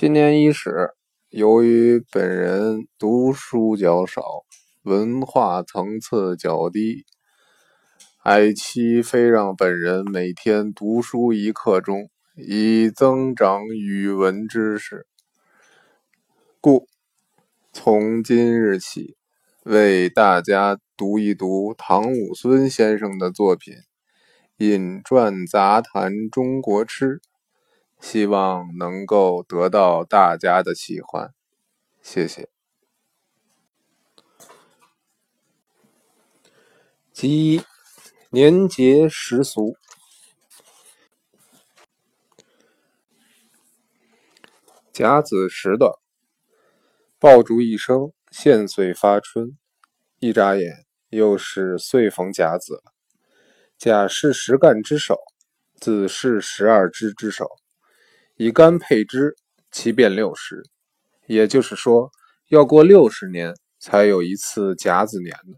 新年伊始，由于本人读书较少，文化层次较低，爱妻非让本人每天读书一刻钟，以增长语文知识。故从今日起，为大家读一读唐武孙先生的作品《饮馔杂谈中国吃》。希望能够得到大家的喜欢，谢谢。其一，年节时俗。甲子时的，爆竹一声，现岁发春。一眨眼，又是岁逢甲子。甲是十干之首，子是十二支之首。以干配支，其变六十，也就是说，要过六十年才有一次甲子年呢。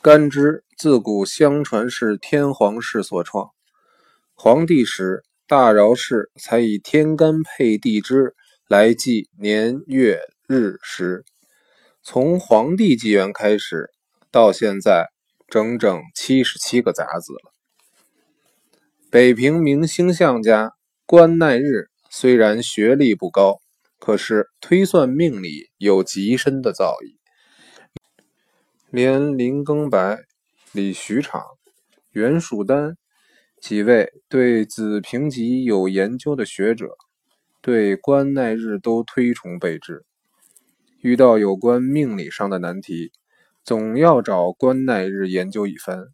干支自古相传是天皇氏所创，皇帝时大饶氏才以天干配地支来记年月日时，从皇帝纪元开始到现在，整整七十七个甲子了。北平明星相家关奈日虽然学历不高，可是推算命理有极深的造诣。连林更白、李徐场、袁树丹几位对子平吉有研究的学者，对关奈日都推崇备至。遇到有关命理上的难题，总要找关奈日研究一番。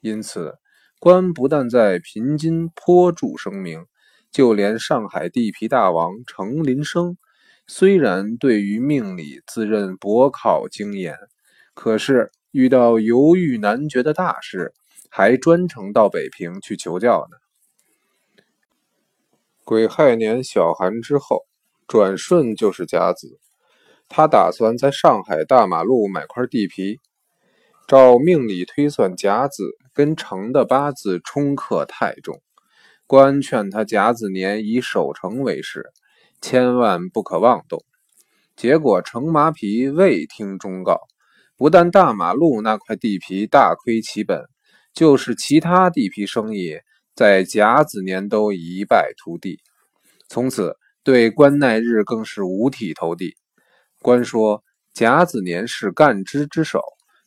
因此。关不但在平津颇著声名，就连上海地皮大王程林生，虽然对于命理自认博考精研，可是遇到犹豫难决的大事，还专程到北平去求教呢。癸亥年小寒之后，转瞬就是甲子，他打算在上海大马路买块地皮。照命理推算，甲子跟程的八字冲克太重，官劝他甲子年以守城为事，千万不可妄动。结果程麻皮未听忠告，不但大马路那块地皮大亏其本，就是其他地皮生意在甲子年都一败涂地。从此对关奈日更是五体投地。官说甲子年是干支之首。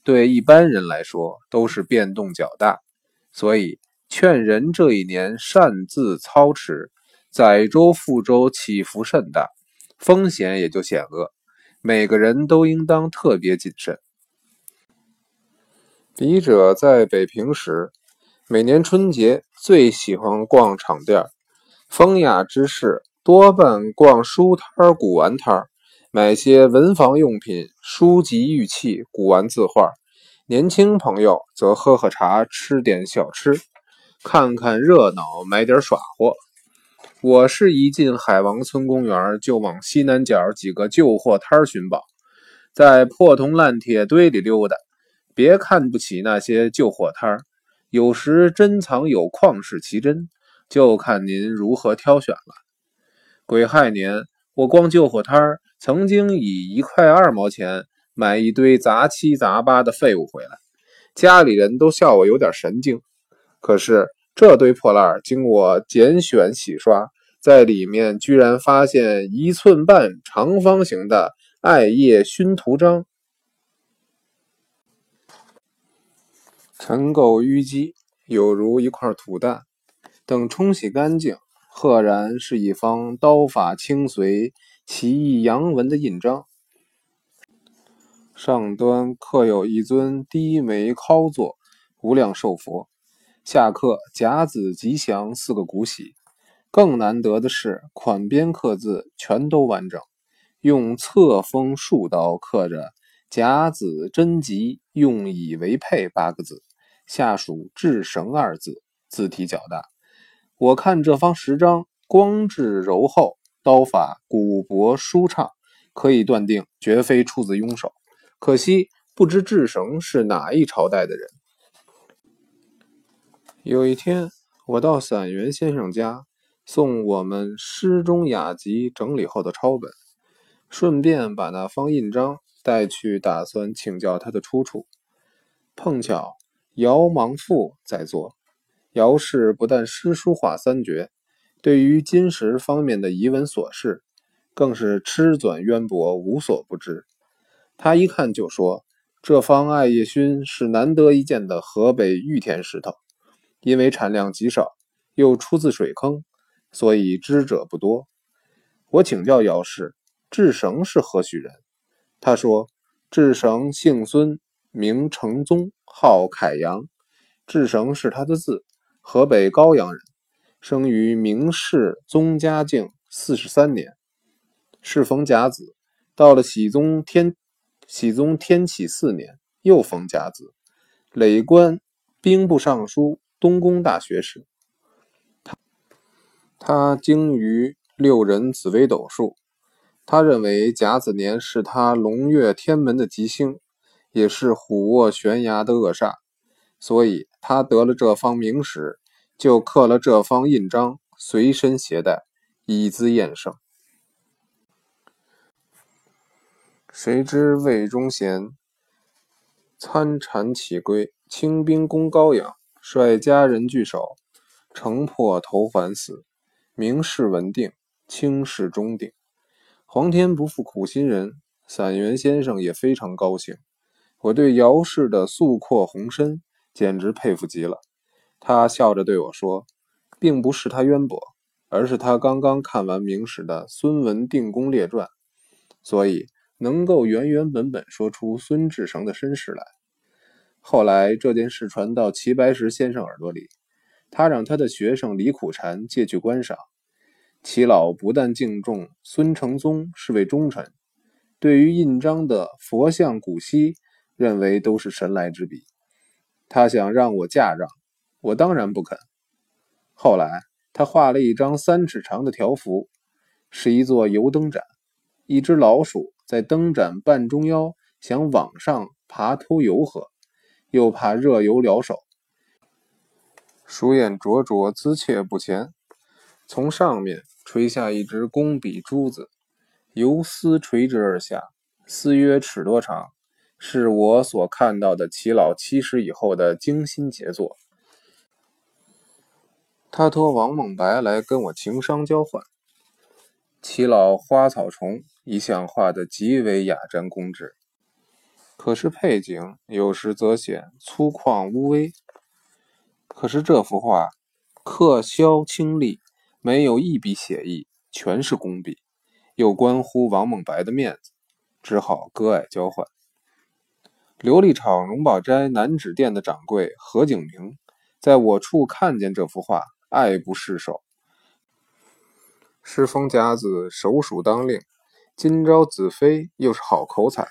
对一般人来说都是变动较大，所以劝人这一年擅自操持，载舟覆舟起伏甚大，风险也就险恶，每个人都应当特别谨慎。笔者在北平时，每年春节最喜欢逛场店，风雅之士多半逛书摊、古玩摊买些文房用品、书籍、玉器、古玩字画；年轻朋友则喝喝茶、吃点小吃，看看热闹，买点耍货。我是一进海王村公园，就往西南角几个旧货摊寻宝，在破铜烂铁堆里溜达。别看不起那些旧货摊有时珍藏有旷世奇珍，就看您如何挑选了。癸亥年，我逛旧货摊儿。曾经以一块二毛钱买一堆杂七杂八的废物回来，家里人都笑我有点神经。可是这堆破烂经我拣选洗刷，在里面居然发现一寸半长方形的艾叶熏图章，尘垢淤积，有如一块土蛋。等冲洗干净，赫然是一方刀法轻随。奇异阳文的印章，上端刻有一尊低眉尻坐无量寿佛，下刻甲子吉祥四个古玺。更难得的是，款边刻字全都完整，用侧锋竖刀刻着“甲子贞吉，用以为佩”八个字，下属“至绳”二字，字体较大。我看这方石章，光质柔厚。刀法古薄舒畅，可以断定绝非出自庸手。可惜不知智绳是哪一朝代的人。有一天，我到散元先生家，送我们诗中雅集整理后的抄本，顺便把那方印章带去，打算请教他的出处。碰巧姚芒父在座，姚氏不但诗书画三绝，对于金石方面的遗文琐事，更是痴转渊博，无所不知。他一看就说：“这方艾叶勋是难得一见的河北玉田石头，因为产量极少，又出自水坑，所以知者不多。”我请教姚氏：“智绳是何许人？”他说：“智绳姓孙，名承宗，号凯阳。智绳是他的字，河北高阳人，生于明世宗嘉靖四十三年，适逢甲子，到了喜宗天。喜宗天启四年，又逢甲子，累官兵部尚书、东宫大学士。他他精于六人紫微斗数，他认为甲子年是他龙跃天门的吉星，也是虎卧悬崖的恶煞，所以他得了这方名石，就刻了这方印章，随身携带，以资验圣。谁知魏忠贤参禅起归，清兵攻高阳，率家人聚守，城破投环死。名士稳定，清室中定。皇天不负苦心人，散元先生也非常高兴。我对姚氏的素阔宏深简直佩服极了。他笑着对我说：“并不是他渊博，而是他刚刚看完明史的《孙文定公列传》，所以。”能够原原本本说出孙志成的身世来。后来这件事传到齐白石先生耳朵里，他让他的学生李苦禅借去观赏。齐老不但敬重孙承宗是位忠臣，对于印章的佛像古稀，认为都是神来之笔。他想让我嫁让，我当然不肯。后来他画了一张三尺长的条幅，是一座油灯盏，一只老鼠。在灯盏半中腰，想往上爬偷油喝，又怕热油燎手，鼠眼灼灼，姿怯不前。从上面垂下一只工笔珠子，由丝垂直而下，丝约尺多长，是我所看到的齐老七十以后的精心杰作。他托王梦白来跟我情商交换。齐老花草虫一向画得极为雅瞻工致，可是配景有时则显粗犷无微。可是这幅画刻削清丽，没有一笔写意，全是工笔，又关乎王梦白的面子，只好割爱交换。琉璃厂荣宝斋南纸店的掌柜何景明，在我处看见这幅画，爱不释手。诗风甲子，首属当令，今朝子飞又是好口彩。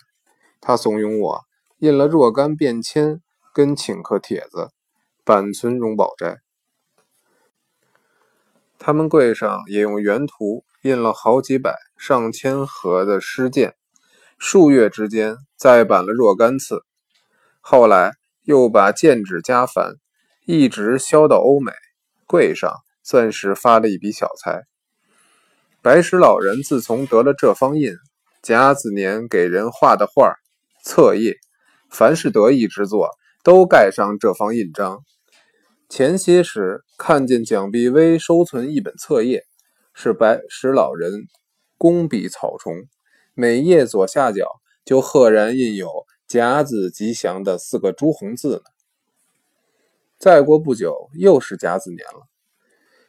他怂恿我印了若干便签跟请客帖子，板存荣宝斋。他们柜上也用原图印了好几百、上千盒的诗件，数月之间再版了若干次。后来又把建纸加繁，一直销到欧美，柜上算是发了一笔小财。白石老人自从得了这方印，甲子年给人画的画、册页，凡是得意之作，都盖上这方印章。前些时看见蒋碧薇收存一本册页，是白石老人工笔草虫，每页左下角就赫然印有“甲子吉祥”的四个朱红字呢。再过不久，又是甲子年了，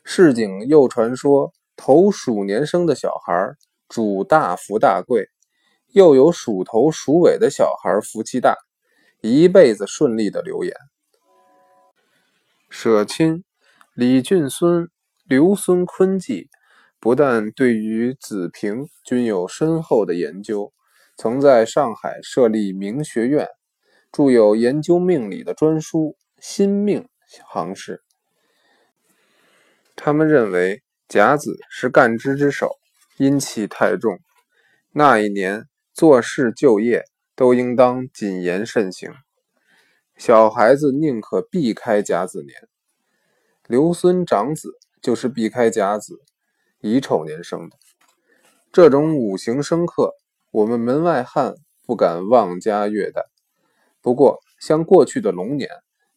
市井又传说。头鼠年生的小孩主大福大贵，又有鼠头鼠尾的小孩福气大，一辈子顺利的流言。舍亲李俊孙、刘孙坤记不但对于子平均有深厚的研究，曾在上海设立明学院，著有研究命理的专书《新命行事》。他们认为。甲子是干支之首，阴气太重。那一年做事就业都应当谨言慎行，小孩子宁可避开甲子年。刘孙长子就是避开甲子、乙丑年生的。这种五行生克，我们门外汉不敢妄加虐待。不过，像过去的龙年，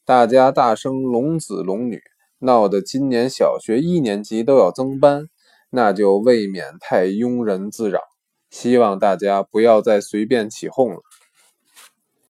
大家大声龙子龙女，闹得今年小学一年级都要增班，那就未免太庸人自扰。希望大家不要再随便起哄了。